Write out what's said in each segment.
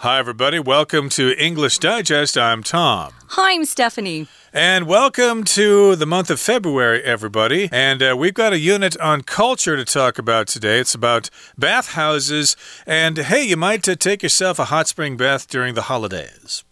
Hi, everybody. Welcome to English Digest. I'm Tom. Hi, I'm Stephanie. And welcome to the month of February, everybody. And uh, we've got a unit on culture to talk about today. It's about bathhouses. And hey, you might uh, take yourself a hot spring bath during the holidays.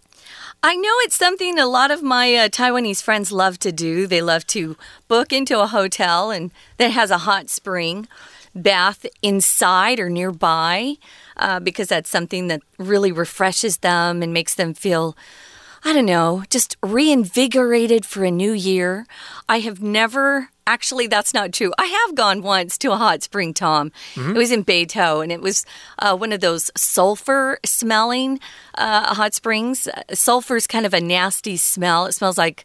I know it's something a lot of my uh, Taiwanese friends love to do. They love to book into a hotel and that has a hot spring bath inside or nearby uh, because that's something that really refreshes them and makes them feel. I don't know, just reinvigorated for a new year. I have never Actually, that's not true. I have gone once to a hot spring, Tom. Mm -hmm. It was in Beitou, and it was uh, one of those sulfur smelling uh, hot springs. Sulfur is kind of a nasty smell. It smells like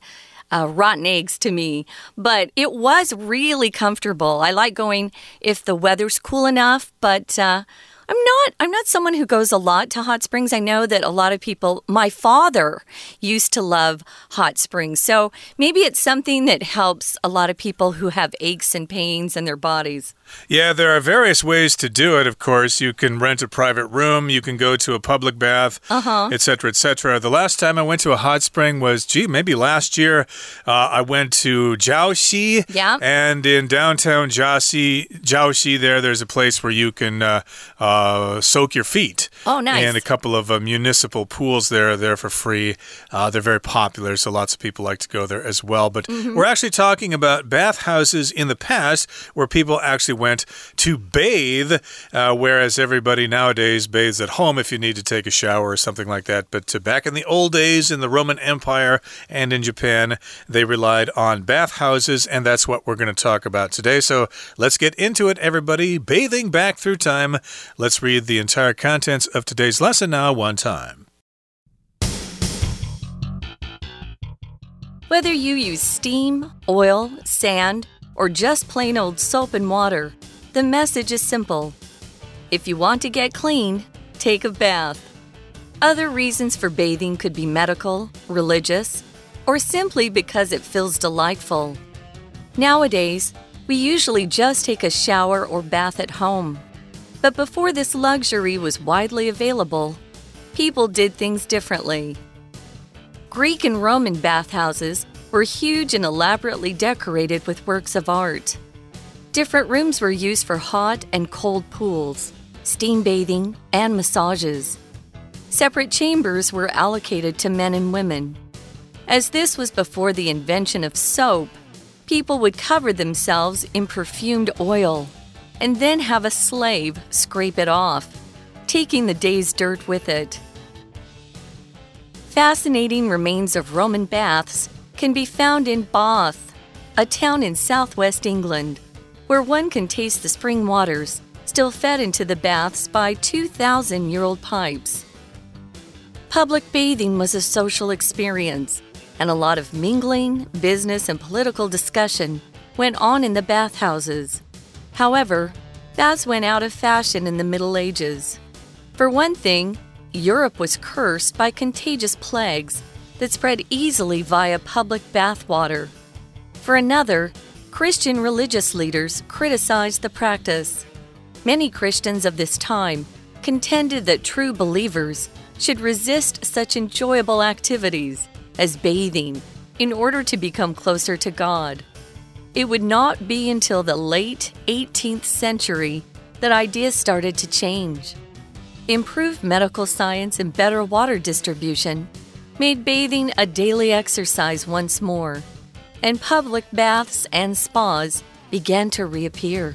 uh, rotten eggs to me, but it was really comfortable. I like going if the weather's cool enough, but uh, I'm not I'm not someone who goes a lot to hot springs. I know that a lot of people my father used to love hot springs. So maybe it's something that helps a lot of people who have aches and pains in their bodies. Yeah, there are various ways to do it, of course. You can rent a private room, you can go to a public bath, etc., etc. The last time I went to a hot spring was, gee, maybe last year. Uh, I went to Jiaoxi. Yeah. And in downtown Jiaoxi, Jiaoxi there, there's a place where you can uh, uh, soak your feet. Oh, nice. And a couple of uh, municipal pools there, there for free. Uh, they're very popular, so lots of people like to go there as well. But mm -hmm. we're actually talking about bathhouses in the past where people actually went to bathe, uh, whereas everybody nowadays bathes at home if you need to take a shower or something like that. But uh, back in the old days in the Roman Empire and in Japan, they relied on bathhouses, and that's what we're going to talk about today. So let's get into it, everybody. Bathing back through time. Let's read the entire contents of today's lesson now, one time. Whether you use steam, oil, sand, or just plain old soap and water, the message is simple. If you want to get clean, take a bath. Other reasons for bathing could be medical, religious, or simply because it feels delightful. Nowadays, we usually just take a shower or bath at home. But before this luxury was widely available, people did things differently. Greek and Roman bathhouses were huge and elaborately decorated with works of art. Different rooms were used for hot and cold pools, steam bathing, and massages. Separate chambers were allocated to men and women. As this was before the invention of soap, people would cover themselves in perfumed oil and then have a slave scrape it off, taking the day's dirt with it. Fascinating remains of Roman baths can be found in Bath, a town in southwest England, where one can taste the spring waters still fed into the baths by 2,000 year old pipes. Public bathing was a social experience, and a lot of mingling, business, and political discussion went on in the bathhouses. However, baths went out of fashion in the Middle Ages. For one thing, Europe was cursed by contagious plagues that spread easily via public bathwater. For another, Christian religious leaders criticized the practice. Many Christians of this time contended that true believers should resist such enjoyable activities as bathing in order to become closer to God. It would not be until the late 18th century that ideas started to change. Improved medical science and better water distribution made bathing a daily exercise once more, and public baths and spas began to reappear.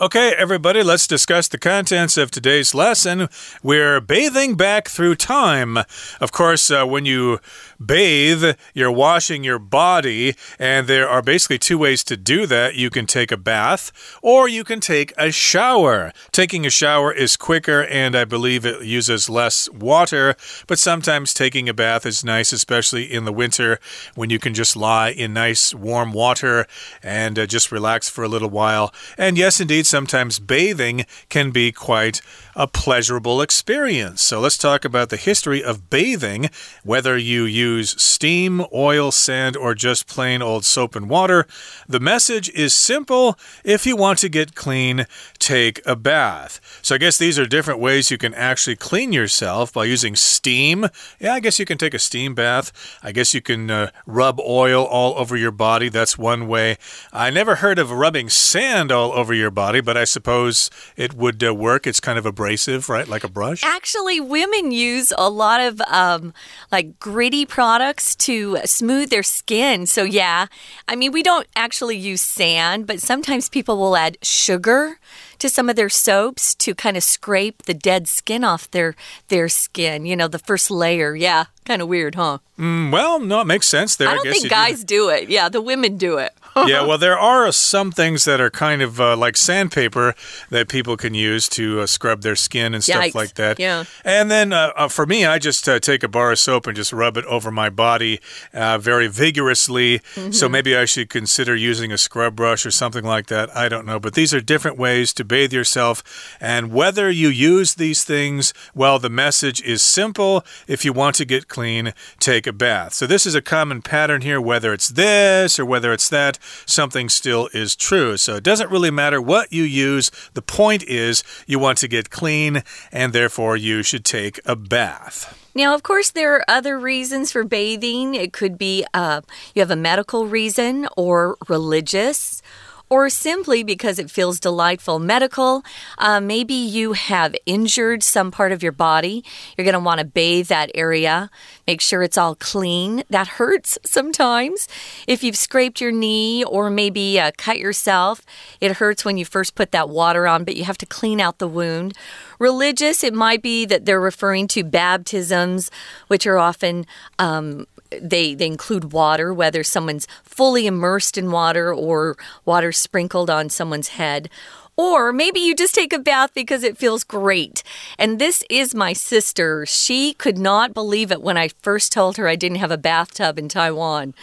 Okay, everybody, let's discuss the contents of today's lesson. We're bathing back through time. Of course, uh, when you bathe, you're washing your body, and there are basically two ways to do that. You can take a bath or you can take a shower. Taking a shower is quicker, and I believe it uses less water, but sometimes taking a bath is nice, especially in the winter when you can just lie in nice warm water and uh, just relax for a little while. And yes, indeed, indeed, sometimes bathing can be quite a pleasurable experience. So let's talk about the history of bathing, whether you use steam, oil, sand, or just plain old soap and water. The message is simple. If you want to get clean, take a bath. So I guess these are different ways you can actually clean yourself by using steam. Yeah, I guess you can take a steam bath. I guess you can uh, rub oil all over your body. That's one way. I never heard of rubbing sand all over your body, but I suppose it would uh, work. It's kind of abrasive, right? Like a brush. Actually, women use a lot of um, like gritty products to smooth their skin. So, yeah, I mean, we don't actually use sand, but sometimes people will add sugar to some of their soaps to kind of scrape the dead skin off their their skin. You know, the first layer. Yeah, kind of weird, huh? Mm, well, no, it makes sense there. I don't I think guys do. do it. Yeah, the women do it. yeah, well, there are some things that are kind of uh, like sandpaper that people can use to uh, scrub their skin and stuff Yikes. like that. Yeah. And then uh, uh for me, I just uh, take a bar of soap and just rub it over my body uh, very vigorously. Mm -hmm. So maybe I should consider using a scrub brush or something like that. I don't know. But these are different ways to bathe yourself. And whether you use these things, well, the message is simple. If you want to get clean, take a bath. So this is a common pattern here, whether it's this or whether it's that something still is true. So it doesn't really matter what you use. The point is you want to get clean and therefore you should take a bath. Now, of course, there are other reasons for bathing. It could be uh, you have a medical reason or religious or simply because it feels delightful. Medical, uh, maybe you have injured some part of your body. You're going to want to bathe that area, make sure it's all clean. That hurts sometimes. If you've scraped your knee or maybe uh, cut yourself, it hurts when you first put that water on, but you have to clean out the wound. Religious, it might be that they're referring to baptisms, which are often um, they they include water, whether someone's fully immersed in water or water sprinkled on someone's head. Or maybe you just take a bath because it feels great. And this is my sister. She could not believe it when I first told her I didn't have a bathtub in Taiwan.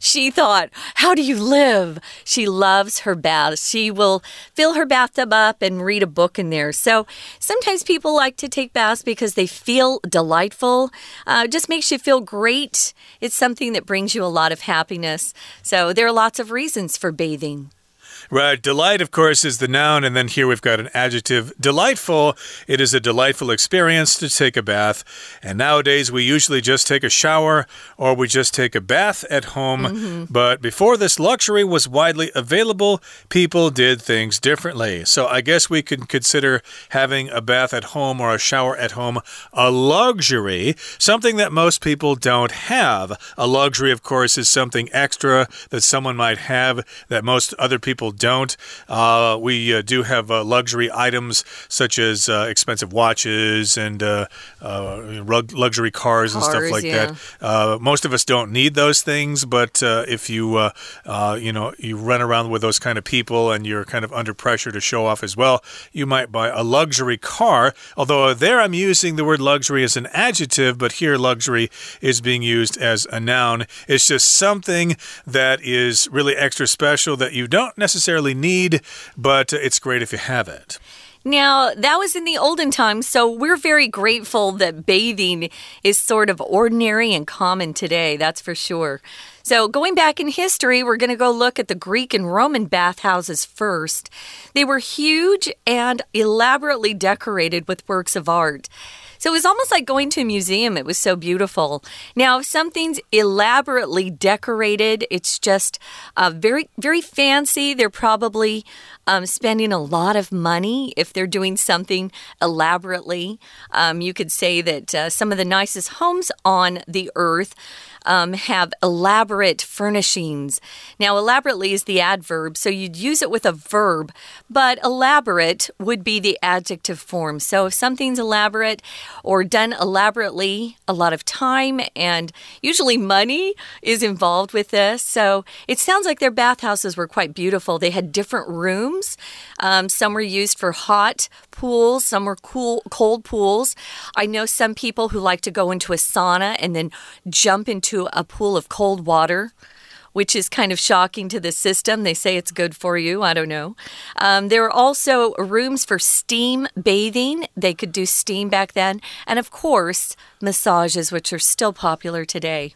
She thought, How do you live? She loves her bath. She will fill her bathtub up and read a book in there. So sometimes people like to take baths because they feel delightful. Uh, just makes you feel great. It's something that brings you a lot of happiness. So there are lots of reasons for bathing. Right. Delight, of course, is the noun, and then here we've got an adjective. Delightful. It is a delightful experience to take a bath. And nowadays, we usually just take a shower or we just take a bath at home. Mm -hmm. But before this luxury was widely available, people did things differently. So I guess we can consider having a bath at home or a shower at home a luxury, something that most people don't have. A luxury, of course, is something extra that someone might have that most other people don't. Uh, we uh, do have uh, luxury items such as uh, expensive watches and uh, uh, luxury cars, cars and stuff like yeah. that. most of us don't need those things, but if you you know you run around with those kind of people and you're kind of under pressure to show off as well, you might buy a luxury car. Although there I'm using the word luxury as an adjective, but here luxury is being used as a noun. It's just something that is really extra special that you don't necessarily necessarily need, but it's great if you have it. Now, that was in the olden times, so we're very grateful that bathing is sort of ordinary and common today, that's for sure. So, going back in history, we're going to go look at the Greek and Roman bathhouses first. They were huge and elaborately decorated with works of art. So it was almost like going to a museum. It was so beautiful. Now, if something's elaborately decorated, it's just uh, very, very fancy. They're probably um, spending a lot of money if they're doing something elaborately. Um, you could say that uh, some of the nicest homes on the earth um, have elaborate furnishings. Now, elaborately is the adverb, so you'd use it with a verb, but elaborate would be the adjective form. So if something's elaborate or done elaborately, a lot of time and usually money is involved with this. So it sounds like their bathhouses were quite beautiful. They had different rooms. Um, some were used for hot pools, some were cool, cold pools. I know some people who like to go into a sauna and then jump into a pool of cold water which is kind of shocking to the system. They say it's good for you. I don't know. Um, there were also rooms for steam bathing. They could do steam back then. And of course, massages, which are still popular today.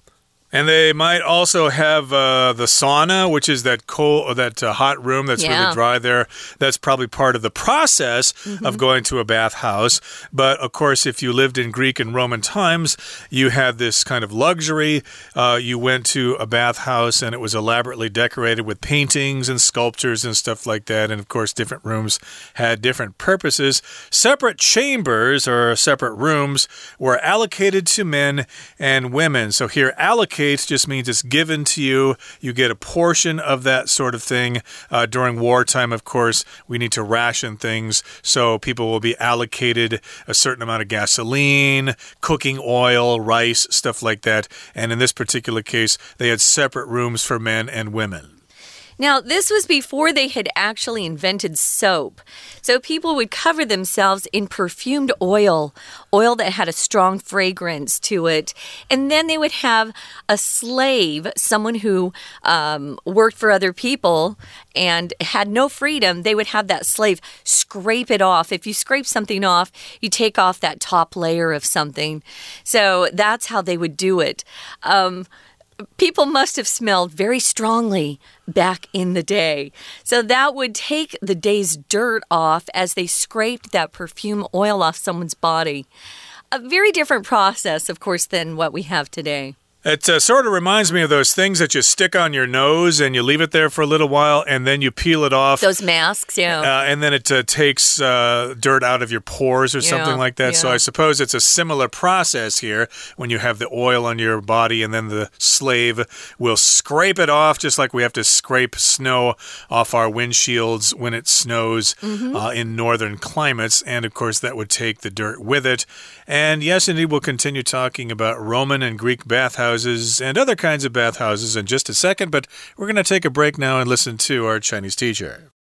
And they might also have uh, the sauna, which is that cold, that uh, hot room that's Yeah. really dry there. That's probably part of the process of going to a bathhouse. But of course, if you lived in Greek and Roman times, you had this kind of luxury. Uh, you went to a bathhouse and it was elaborately decorated with paintings and sculptures and stuff like that. And of course, different rooms had different purposes. Separate chambers or separate rooms were allocated to men and women. So here, just means it's given to you. You get a portion of that sort of thing. Uh, during wartime, of course, we need to ration things. So people will be allocated a certain amount of gasoline, cooking oil, rice, stuff like that. And in this particular case, they had separate rooms for men and women. Now, this was before they had actually invented soap. So people would cover themselves in perfumed oil, oil that had a strong fragrance to it. And then they would have a slave, someone who um, worked for other people and had no freedom. They would have that slave scrape it off. If you scrape something off, you take off that top layer of something. So that's how they would do it. Um, people must have smelled very strongly back in the day. So that would take the day's dirt off as they scraped that perfume oil off someone's body. A very different process, of course, than what we have today. It uh, sort of reminds me of those things that you stick on your nose and you leave it there for a little while and then you peel it off. Those masks, yeah. Uh, and then it uh, takes uh, dirt out of your pores or something like that. So. I suppose it's a similar process here when you have the oil on your body and then the slave will scrape it off, just like we have to scrape snow off our windshields when it snows Mm-hmm. uh, in northern climates. And of course, that would take the dirt with it. And yes, indeed, we'll continue talking about Roman and Greek bathhouses and other kinds of bathhouses in just a second. But we're going to take a break now and listen to our Chinese teacher.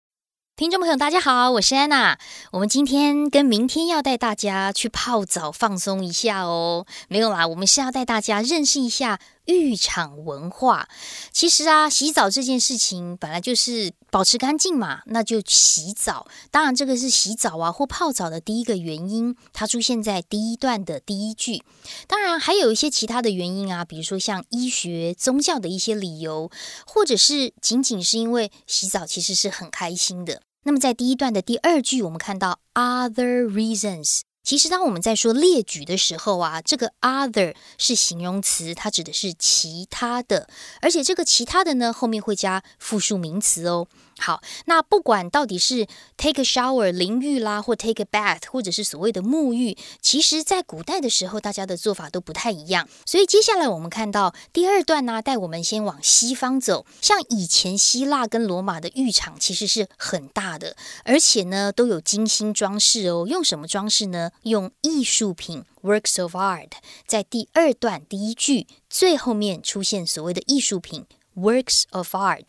听众朋友，大家好，我是安娜。我们今天跟明天要带大家去泡澡放松一下哦。没有啦，我们是要带大家认识一下 浴场文化。其实啊，洗澡这件事情本来就是保持干净嘛，那就洗澡。当然，这个是洗澡啊或泡澡的第一个原因，它出现在第一段的第一句。当然，还有一些其他的原因啊，比如说像医学、宗教的一些理由，或者是仅仅是因为洗澡其实是很开心的。那么在第一段的第二句，我们看到 other reasons。其实，当我们在说列举的时候啊，这个 other 是形容词，它指的是其他的，而且这个其他的呢，后面会加复数名词哦。好，那不管到底是 take a shower 淋浴啦，或 take a bath，或者是所谓的沐浴，其实在古代的时候，大家的做法都不太一样。所以接下来我们看到第二段呢、带我们先往西方走。像以前希腊跟罗马的浴场其实是很大的，而且呢都有精心装饰哦。用什么装饰呢？用艺术品 works of art。在第二段第一句最后面出现所谓的艺术品 works of art。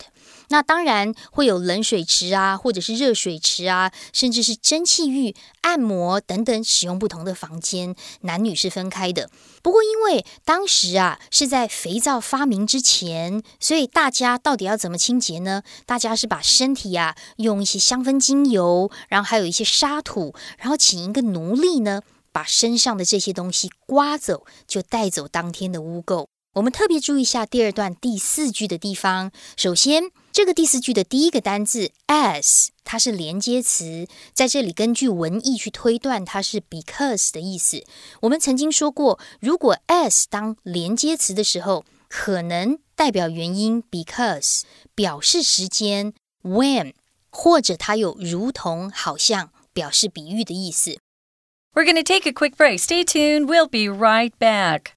那当然会有冷水池啊，或者是热水池啊，甚至是蒸汽浴、按摩等等，使用不同的房间，男女是分开的。不过因为当时啊是在肥皂发明之前，所以大家到底要怎么清洁呢？大家是把身体啊用一些香氛精油，然后还有一些沙土，然后请一个奴隶呢把身上的这些东西刮走，就带走当天的污垢。我们特别注意一下第二段第四句的地方。首先，这个第四句的第一个单字 as，它是连接词，在这里根据文意去推断，它是 because 的意思。我们曾经说过，如果 as 当连接词的时候，可能代表原因 because，表示时间 when，或者它有如同、好像表示比喻的意思。 We're going to take a quick break. Stay tuned. We'll be right back.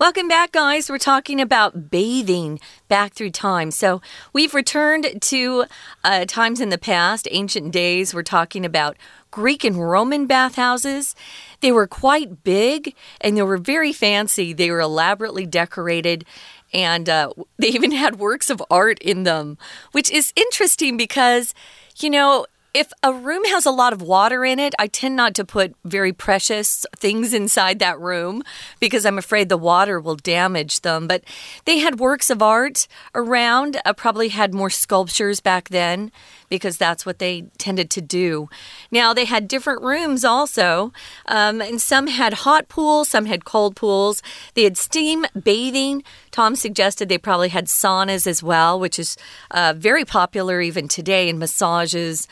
Welcome back, guys. We're talking about bathing back through time. So we've returned to uh, times in the past, ancient days. We're talking about Greek and Roman bathhouses. They were quite big and they were very fancy. They were elaborately decorated and uh, they even had works of art in them, which is interesting because, you know, if a room has a lot of water in it, I tend not to put very precious things inside that room because I'm afraid the water will damage them. But they had works of art around, uh, probably had more sculptures back then because that's what they tended to do. Now, they had different rooms also, um, and some had hot pools, some had cold pools. They had steam bathing. Tom suggested they probably had saunas as well, which is uh, very popular even today in massages.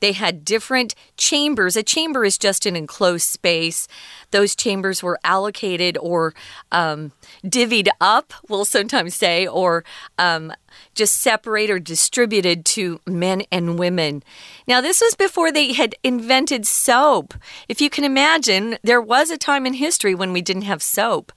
They had different chambers. A chamber is just an enclosed space. Those chambers were allocated or um, divvied up, we'll sometimes say, or um, just separate or distributed to men and women. Now, this was before they had invented soap. If you can imagine, there was a time in history when we didn't have soap.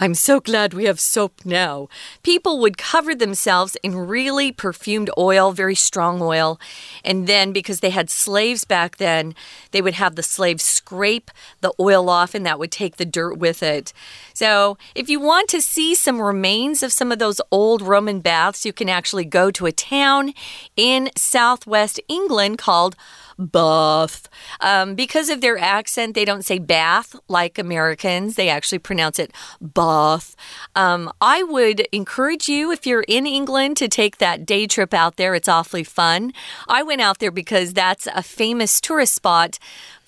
I'm so glad we have soap now. People would cover themselves in really perfumed oil, very strong oil. And then, because they had slaves back then, they would have the slaves scrape the oil off, and that would take the dirt with it. So, if you want to see some remains of some of those old Roman baths, you can actually go to a town in southwest England called Bath. Um, because of their accent, they don't say bath like Americans. They actually pronounce it Bath. Um, I would encourage you, if you're in England, to take that day trip out there. It's awfully fun. I went out there because that's a famous tourist spot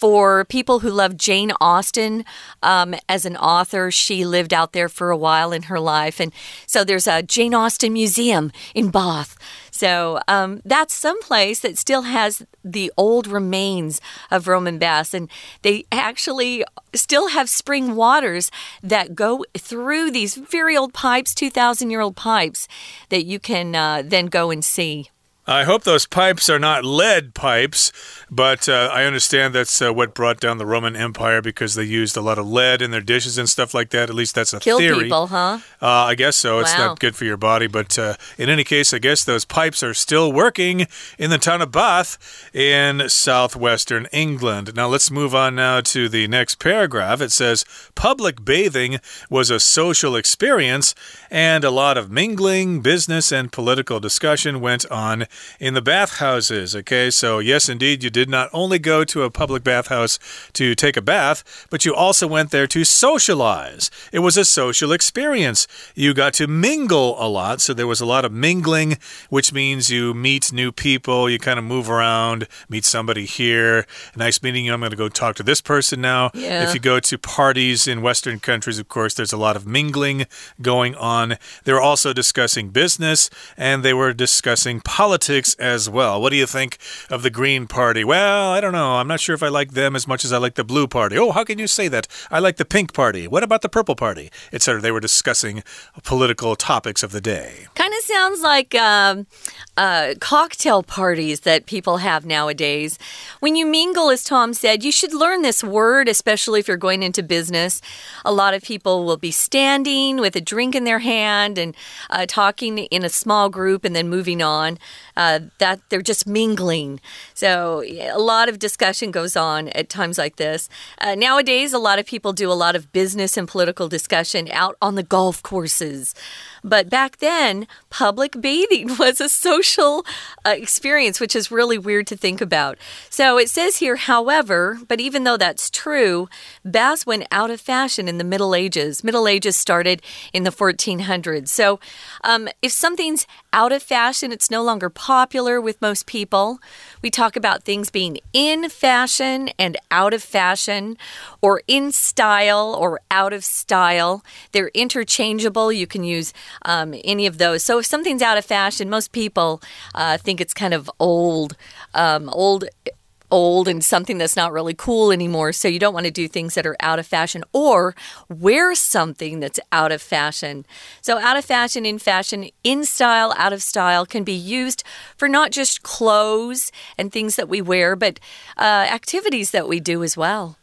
for people who love Jane Austen um, as an author. She lived out there for a while in her life. And so there's a Jane Austen museum in Bath. So um, that's some place that still has the old remains of Roman baths. And they actually still have spring waters that go through these very old pipes, 2,000 year old pipes, that you can uh, then go and see. I hope those pipes are not lead pipes, but uh, I understand that's uh, what brought down the Roman Empire because they used a lot of lead in their dishes and stuff like that. At least that's a Kill theory. people, huh? Uh, I guess so. Wow. It's not good for your body, but uh, in any case, I guess those pipes are still working in the town of Bath in southwestern England. Now let's move on now to the next paragraph. It says public bathing was a social experience, and a lot of mingling, business, and political discussion went on in the bathhouses. Okay, so yes, indeed, you did not only go to a public bathhouse to take a bath, but you also went there to socialize. It was a social experience. You got to mingle a lot, so there was a lot of mingling, which means you meet new people, you kind of move around, meet somebody here. Nice meeting you. I'm going to go talk to this person now. Yeah. If you go to parties in Western countries, of course, there's a lot of mingling going on. They were also discussing business and they were discussing politics politics as well. What do you think of the Green Party? Well, I don't know. I'm not sure if I like them as much as I like the Blue Party. Oh, how can you say that? I like the Pink Party. What about the Purple Party? Etc. They were discussing political topics of the day. Kind of sounds like um, uh, cocktail parties that people have nowadays. When you mingle, as Tom said, you should learn this word, especially if you're going into business. A lot of people will be standing with a drink in their hand and uh, talking in a small group and then moving on uh, that they're just mingling. So a lot of discussion goes on at times like this. Uh, nowadays, a lot of people do a lot of business and political discussion out on the golf courses. But back then, public bathing was a social uh, experience, which is really weird to think about. So it says here, however, but even though that's true, baths went out of fashion in the Middle Ages. Middle Ages started in the 1400s. So um, if something's out of fashion, it's no longer popular with most people. We talk about things being in fashion and out of fashion, or in style or out of style. They're interchangeable. You can use um, any of those. So if something's out of fashion, most people uh, think it's kind of old, um, old old and something that's not really cool anymore. So you don't want to do things that are out of fashion or wear something that's out of fashion. So, out of fashion, in fashion, in style, out of style can be used for not just clothes and things that we wear, but uh, activities that we do as well.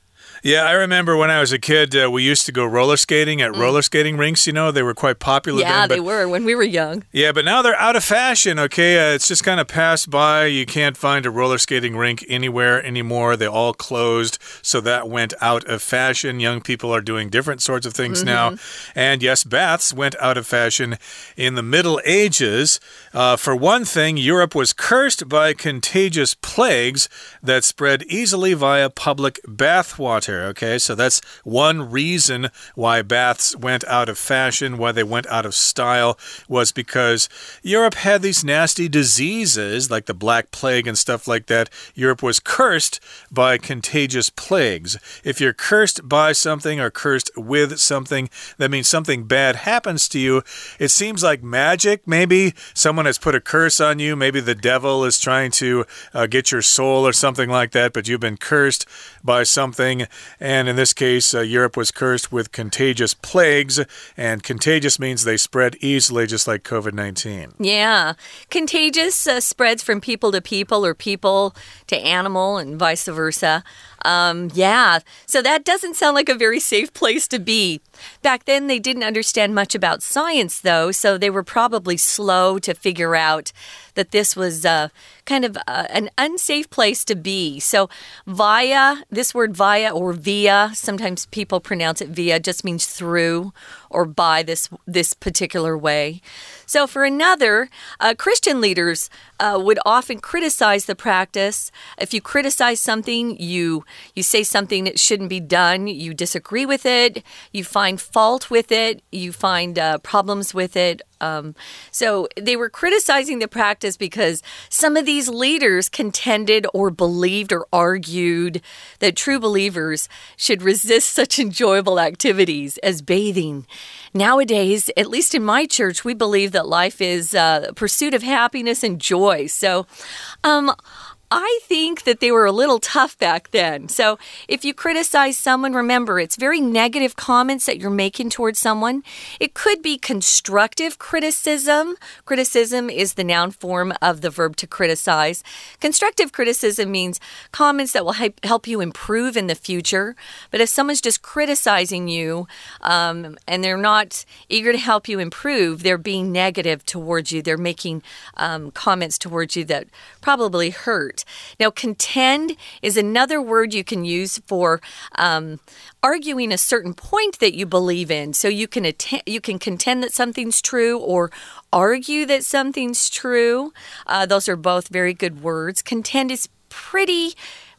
Yeah, I remember when I was a kid, uh, we used to go roller skating at mm. roller skating rinks. You know, they were quite popular. Yeah, then, they were when we were young. Yeah, but now they're out of fashion. Okay, uh, it's just kind of passed by. You can't find a roller skating rink anywhere anymore. They all closed, so that went out of fashion. Young people are doing different sorts of things mm -hmm. now. And yes, baths went out of fashion in the Middle Ages. Uh, for one thing, Europe was cursed by contagious plagues that spread easily via public bathwater Okay, so that's one reason why baths went out of fashion, why they went out of style, was because Europe had these nasty diseases like the Black Plague and stuff like that. Europe was cursed by contagious plagues. If you're cursed by something or cursed with something, that means something bad happens to you. It seems like magic. Maybe someone has put a curse on you. Maybe the devil is trying to uh, get your soul or something like that, but you've been cursed by something. And in this case, uh, Europe was cursed with contagious plagues, and contagious means they spread easily, just like COVID 19. Yeah. Contagious uh, spreads from people to people or people to animal and vice versa. Um, yeah, so that doesn't sound like a very safe place to be. Back then, they didn't understand much about science, though, so they were probably slow to figure out that this was uh, kind of uh, an unsafe place to be. So, via, this word via or via, sometimes people pronounce it via, just means through or by this, this particular way. So, for another, uh, Christian leaders uh, would often criticize the practice. If you criticize something, you you say something that shouldn't be done, you disagree with it, you find fault with it, you find uh, problems with it, um, so they were criticizing the practice because some of these leaders contended or believed or argued that true believers should resist such enjoyable activities as bathing. Nowadays, at least in my church, we believe that life is uh, a pursuit of happiness and joy. So, um, I think that they were a little tough back then. So if you criticize someone, remember it's very negative comments that you're making towards someone. It could be constructive criticism. Criticism is the noun form of the verb to criticize. Constructive criticism means comments that will help you improve in the future. But if someone's just criticizing you um, and they're not eager to help you improve, they're being negative towards you. They're making um, comments towards you that probably hurt. Now, contend is another word you can use for um, arguing a certain point that you believe in. So you can you can contend that something's true or argue that something's true. Uh, those are both very good words. Contend is pretty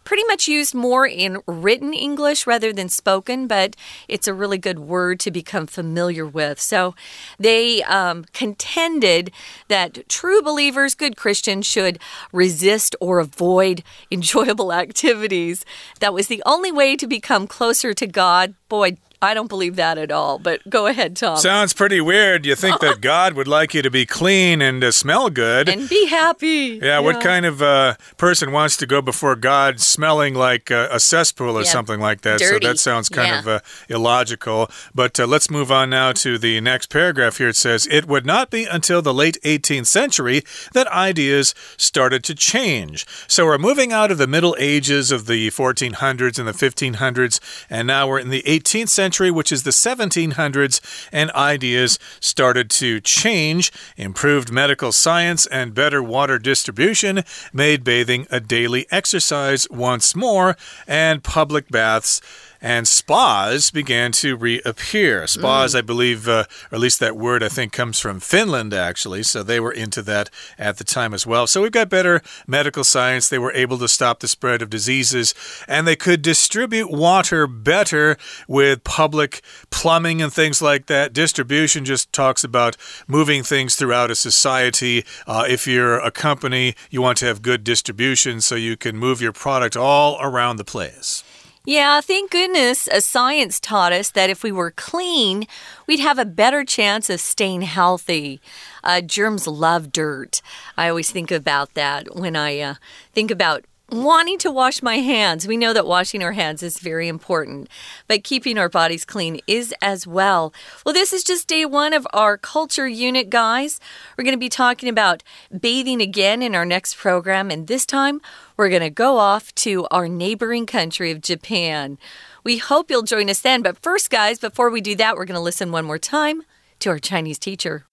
pretty much used more in written English rather than spoken, but it's a really good word to become familiar with. So they um, contended that true believers, good Christians, should resist or avoid enjoyable activities. That was the only way to become closer to God. Boy, I don't believe that at all, but go ahead, Tom. Sounds pretty weird. You think that God would like you to be clean and to smell good and be happy. Yeah, yeah. what kind of uh, person wants to go before God smelling like uh, a cesspool or yeah. something like that? Dirty. So that sounds kind yeah. of uh, illogical. But uh, let's move on now to the next paragraph here. It says, It would not be until the late 18th century that ideas started to change. So we're moving out of the Middle Ages of the 1400s and the 1500s, and now we're in the 18th century century, which is the 1700s, and ideas started to change. Improved medical science and better water distribution made bathing a daily exercise once more, and public baths and spas began to reappear. Spas, mm. I believe, uh, or at least that word I think comes from Finland, actually. So they were into that at the time as well. So we've got better medical science. They were able to stop the spread of diseases and they could distribute water better with public plumbing and things like that. Distribution just talks about moving things throughout a society. Uh, if you're a company, you want to have good distribution so you can move your product all around the place. Yeah, thank goodness science taught us that if we were clean, we'd have a better chance of staying healthy. Uh, germs love dirt. I always think about that when I uh, think about wanting to wash my hands. We know that washing our hands is very important, but keeping our bodies clean is as well. Well, this is just day one of our culture unit, guys. We're going to be talking about bathing again in our next program, and this time we're going to go off to our neighboring country of Japan. We hope you'll join us then. But first, guys, before we do that, we're going to listen one more time to our Chinese teacher.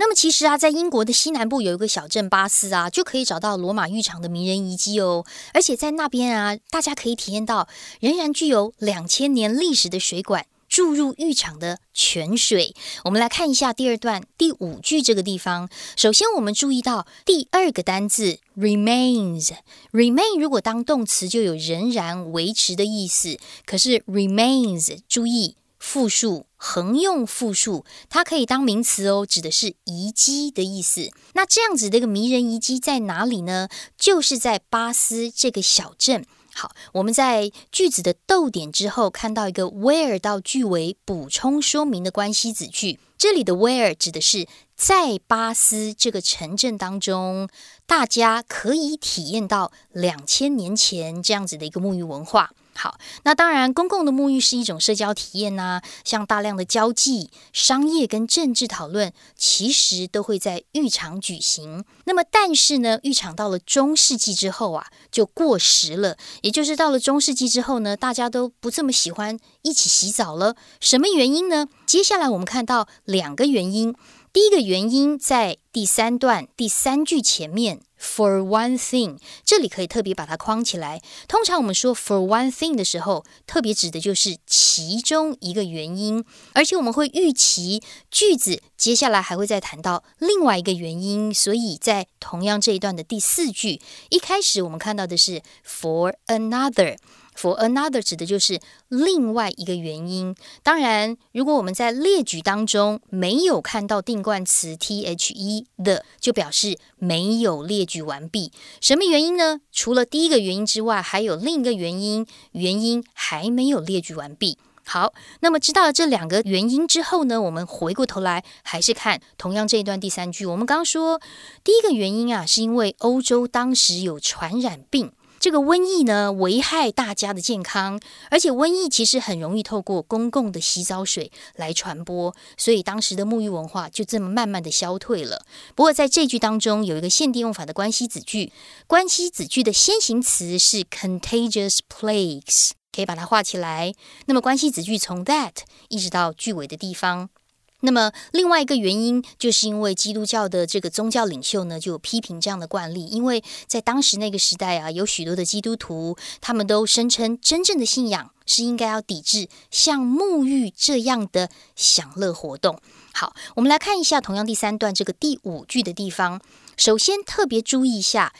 那么其实啊，在英国的西南部有一个小镇巴斯啊，就可以找到罗马浴场的名人遗迹哦。而且在那边啊，大家可以体验到仍然具有两千年历史的水管注入浴场的泉水。我们来看一下第二段第五句这个地方。首先，我们注意到第二个单字 remains。remain 如果当动词，就有仍然维持的意思。可是 remains，注意。复数横用复数，它可以当名词哦，指的是遗迹的意思。那这样子的一个迷人遗迹在哪里呢？就是在巴斯这个小镇。好，我们在句子的逗点之后看到一个 where 到句尾补充说明的关系子句。这里的 where 指的是在巴斯这个城镇当中，大家可以体验到两千年前这样子的一个沐浴文化。好，那当然，公共的沐浴是一种社交体验呐，像大量的交际、商业跟政治讨论，其实都会在浴场举行。那么，但是呢，浴场到了中世纪之后啊，就过时了。也就是到了中世纪之后呢，大家都不这么喜欢一起洗澡了。什么原因呢？接下来我们看到两个原因。第一个原因在第三段第三句前面，for one thing，这里可以特别把它框起来。通常我们说 for one thing 的时候，特别指的就是其中一个原因，而且我们会预期句子接下来还会再谈到另外一个原因。所以在同样这一段的第四句，一开始我们看到的是 for another。For another 指的就是另外一个原因。当然，如果我们在列举当中没有看到定冠词 the，就表示没有列举完毕。什么原因呢？除了第一个原因之外，还有另一个原因，原因还没有列举完毕。好，那么知道了这两个原因之后呢，我们回过头来还是看同样这一段第三句。我们刚刚说第一个原因啊，是因为欧洲当时有传染病。这个瘟疫呢，危害大家的健康，而且瘟疫其实很容易透过公共的洗澡水来传播，所以当时的沐浴文化就这么慢慢的消退了。不过在这句当中有一个限定用法的关系子句，关系子句的先行词是 contagious plagues，可以把它画起来。那么关系子句从 that 一直到句尾的地方。那么另外一个原因，就是因为基督教的这个宗教领袖呢，就有批评这样的惯例，因为在当时那个时代啊，有许多的基督徒，他们都声称真正的信仰是应该要抵制像沐浴这样的享乐活动。好，我们来看一下同样第三段这个第五句的地方，首先特别注意一下。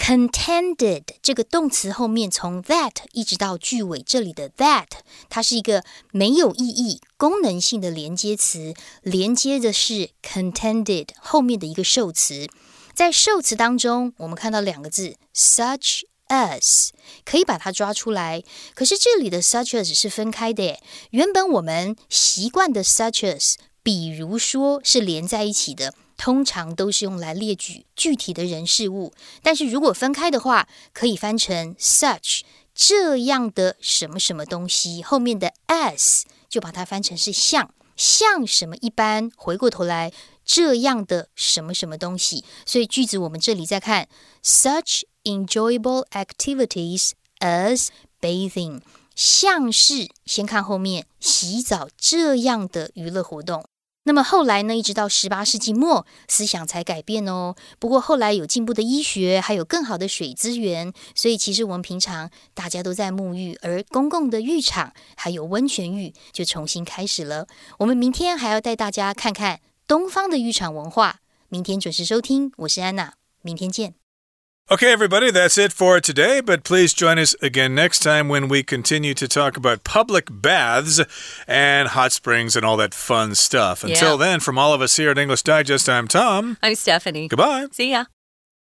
Contended 这个动词后面从 that 一直到句尾这里的 that，它是一个没有意义、功能性的连接词，连接的是 contended 后面的一个受词。在受词当中，我们看到两个字 such as，可以把它抓出来。可是这里的 such as 是分开的，原本我们习惯的 such as，比如说是连在一起的。通常都是用来列举具体的人事物，但是如果分开的话，可以翻成 such 这样的什么什么东西，后面的 as 就把它翻成是像像什么一般。回过头来，这样的什么什么东西，所以句子我们这里再看 such enjoyable activities as bathing，像是先看后面洗澡这样的娱乐活动。那么后来呢？一直到十八世纪末，思想才改变哦。不过后来有进步的医学，还有更好的水资源，所以其实我们平常大家都在沐浴，而公共的浴场还有温泉浴就重新开始了。我们明天还要带大家看看东方的浴场文化。明天准时收听，我是安娜，明天见。Okay, everybody, that's it for today. But please join us again next time when we continue to talk about public baths and hot springs and all that fun stuff. Until then, from all of us here at English Digest, I'm Tom. I'm Stephanie. Goodbye. See ya.